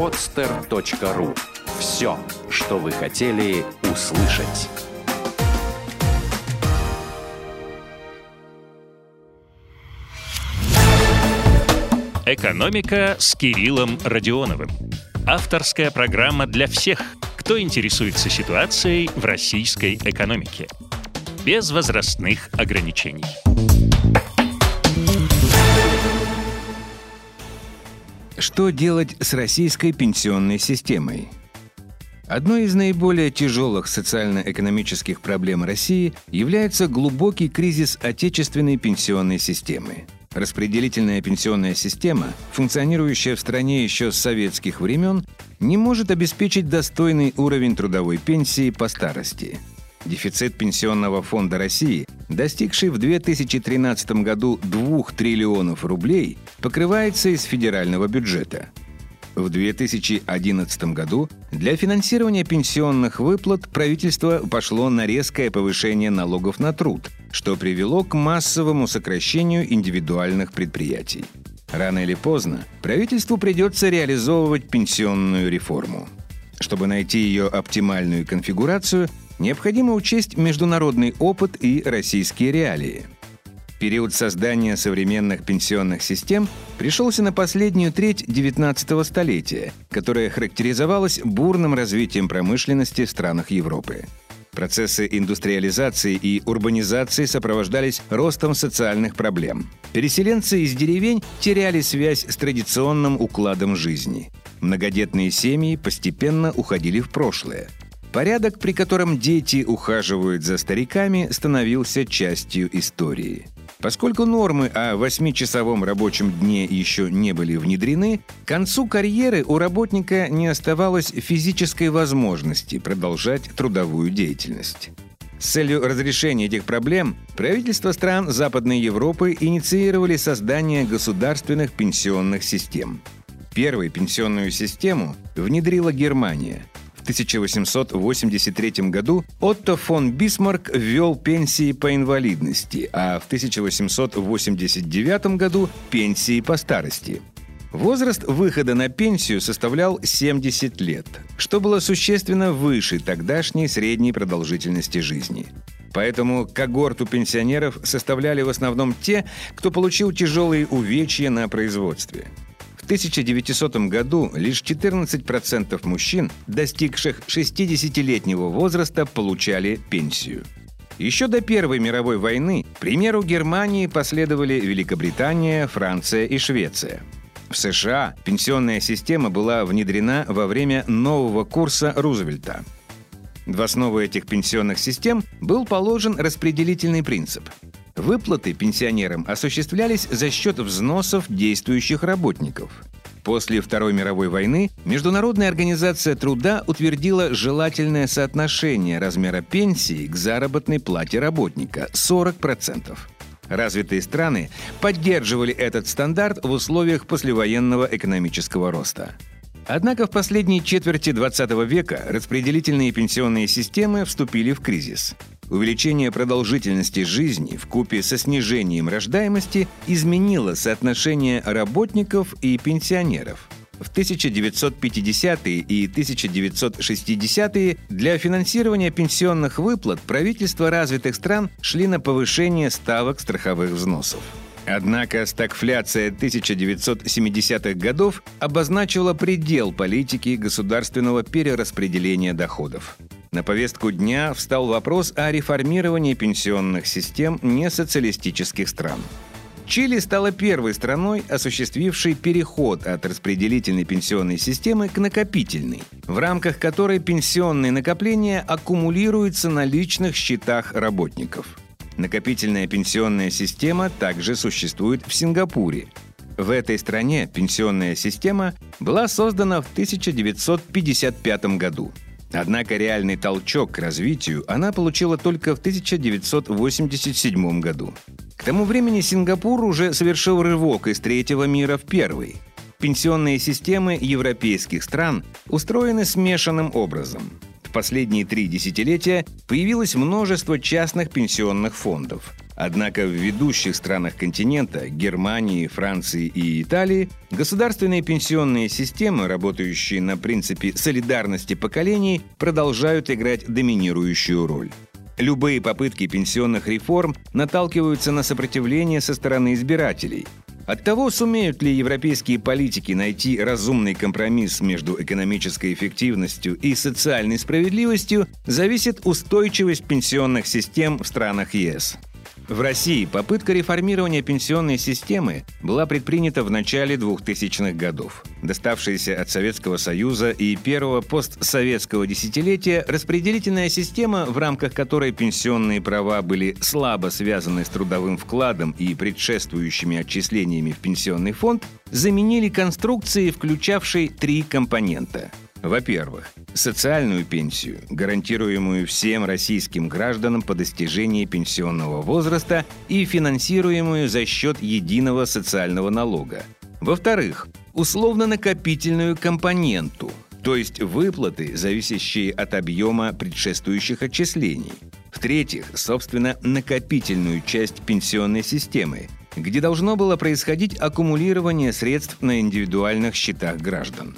podster.ru. Все, что вы хотели услышать. «Экономика» с Кириллом Родионовым. Авторская программа для всех, кто интересуется ситуацией в российской экономике. Без возрастных ограничений. Что делать с российской пенсионной системой? Одной из наиболее тяжелых социально-экономических проблем России является глубокий кризис отечественной пенсионной системы. Распределительная пенсионная система, функционирующая в стране еще с советских времен, не может обеспечить достойный уровень трудовой пенсии по старости. Дефицит Пенсионного фонда России, достигший в 2013 году 2 триллионов рублей, покрывается из федерального бюджета. В 2011 году для финансирования пенсионных выплат правительство пошло на резкое повышение налогов на труд, что привело к массовому сокращению индивидуальных предприятий. Рано или поздно правительству придется реализовывать пенсионную реформу. Чтобы найти ее оптимальную конфигурацию, необходимо учесть международный опыт и российские реалии. Период создания современных пенсионных систем пришелся на последнюю треть XIX столетия, которое характеризовалось бурным развитием промышленности в странах Европы. Процессы индустриализации и урбанизации сопровождались ростом социальных проблем. Переселенцы из деревень теряли связь с традиционным укладом жизни. Многодетные семьи постепенно уходили в прошлое – Порядок, при котором дети ухаживают за стариками, становился частью истории. Поскольку нормы о восьмичасовом рабочем дне еще не были внедрены, к концу карьеры у работника не оставалось физической возможности продолжать трудовую деятельность. С целью разрешения этих проблем правительства стран Западной Европы инициировали создание государственных пенсионных систем. Первой пенсионную систему внедрила Германия – 1883 году Отто фон Бисмарк ввел пенсии по инвалидности, а в 1889 году – пенсии по старости. Возраст выхода на пенсию составлял 70 лет, что было существенно выше тогдашней средней продолжительности жизни. Поэтому когорту пенсионеров составляли в основном те, кто получил тяжелые увечья на производстве – 1900 году лишь 14% мужчин, достигших 60-летнего возраста, получали пенсию. Еще до Первой мировой войны примеру Германии последовали Великобритания, Франция и Швеция. В США пенсионная система была внедрена во время нового курса Рузвельта. В основу этих пенсионных систем был положен распределительный принцип – Выплаты пенсионерам осуществлялись за счет взносов действующих работников. После Второй мировой войны Международная организация труда утвердила желательное соотношение размера пенсии к заработной плате работника – 40%. Развитые страны поддерживали этот стандарт в условиях послевоенного экономического роста. Однако в последней четверти 20 века распределительные пенсионные системы вступили в кризис. Увеличение продолжительности жизни в купе со снижением рождаемости изменило соотношение работников и пенсионеров. В 1950-е и 1960-е для финансирования пенсионных выплат правительства развитых стран шли на повышение ставок страховых взносов. Однако стагфляция 1970-х годов обозначила предел политики государственного перераспределения доходов. На повестку дня встал вопрос о реформировании пенсионных систем несоциалистических стран. Чили стала первой страной, осуществившей переход от распределительной пенсионной системы к накопительной, в рамках которой пенсионные накопления аккумулируются на личных счетах работников. Накопительная пенсионная система также существует в Сингапуре. В этой стране пенсионная система была создана в 1955 году – Однако реальный толчок к развитию она получила только в 1987 году. К тому времени Сингапур уже совершил рывок из третьего мира в первый. Пенсионные системы европейских стран устроены смешанным образом. В последние три десятилетия появилось множество частных пенсионных фондов. Однако в ведущих странах континента – Германии, Франции и Италии – государственные пенсионные системы, работающие на принципе солидарности поколений, продолжают играть доминирующую роль. Любые попытки пенсионных реформ наталкиваются на сопротивление со стороны избирателей. От того, сумеют ли европейские политики найти разумный компромисс между экономической эффективностью и социальной справедливостью, зависит устойчивость пенсионных систем в странах ЕС. В России попытка реформирования пенсионной системы была предпринята в начале 2000-х годов. Доставшаяся от Советского Союза и первого постсоветского десятилетия распределительная система, в рамках которой пенсионные права были слабо связаны с трудовым вкладом и предшествующими отчислениями в пенсионный фонд, заменили конструкции, включавшие три компонента – во-первых, социальную пенсию, гарантируемую всем российским гражданам по достижении пенсионного возраста и финансируемую за счет единого социального налога. Во-вторых, условно-накопительную компоненту, то есть выплаты, зависящие от объема предшествующих отчислений. В-третьих, собственно, накопительную часть пенсионной системы, где должно было происходить аккумулирование средств на индивидуальных счетах граждан.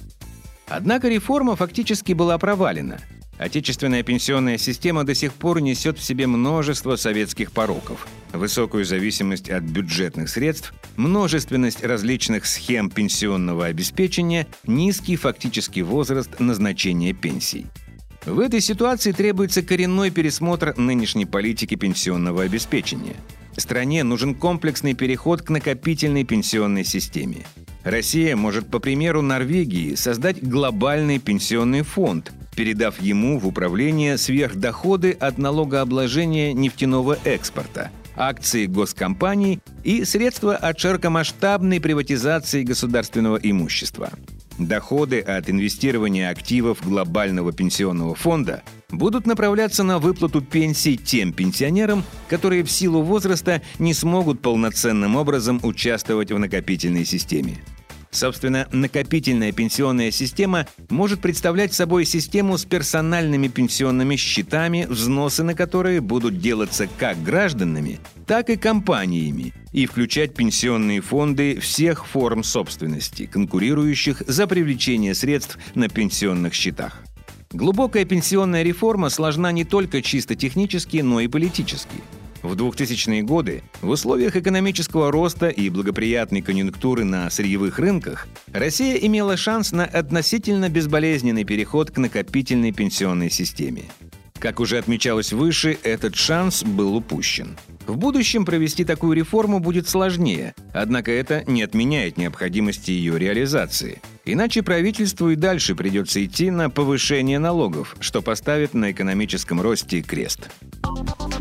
Однако реформа фактически была провалена. Отечественная пенсионная система до сих пор несет в себе множество советских пороков. Высокую зависимость от бюджетных средств, множественность различных схем пенсионного обеспечения, низкий фактический возраст назначения пенсий. В этой ситуации требуется коренной пересмотр нынешней политики пенсионного обеспечения. Стране нужен комплексный переход к накопительной пенсионной системе. Россия может, по примеру Норвегии, создать глобальный пенсионный фонд, передав ему в управление сверхдоходы от налогообложения нефтяного экспорта, акции госкомпаний и средства от широкомасштабной приватизации государственного имущества. Доходы от инвестирования активов глобального пенсионного фонда будут направляться на выплату пенсий тем пенсионерам, которые в силу возраста не смогут полноценным образом участвовать в накопительной системе. Собственно, накопительная пенсионная система может представлять собой систему с персональными пенсионными счетами, взносы на которые будут делаться как гражданами, так и компаниями, и включать пенсионные фонды всех форм собственности, конкурирующих за привлечение средств на пенсионных счетах. Глубокая пенсионная реформа сложна не только чисто технически, но и политически – в 2000-е годы в условиях экономического роста и благоприятной конъюнктуры на сырьевых рынках Россия имела шанс на относительно безболезненный переход к накопительной пенсионной системе. Как уже отмечалось выше, этот шанс был упущен. В будущем провести такую реформу будет сложнее, однако это не отменяет необходимости ее реализации. Иначе правительству и дальше придется идти на повышение налогов, что поставит на экономическом росте крест.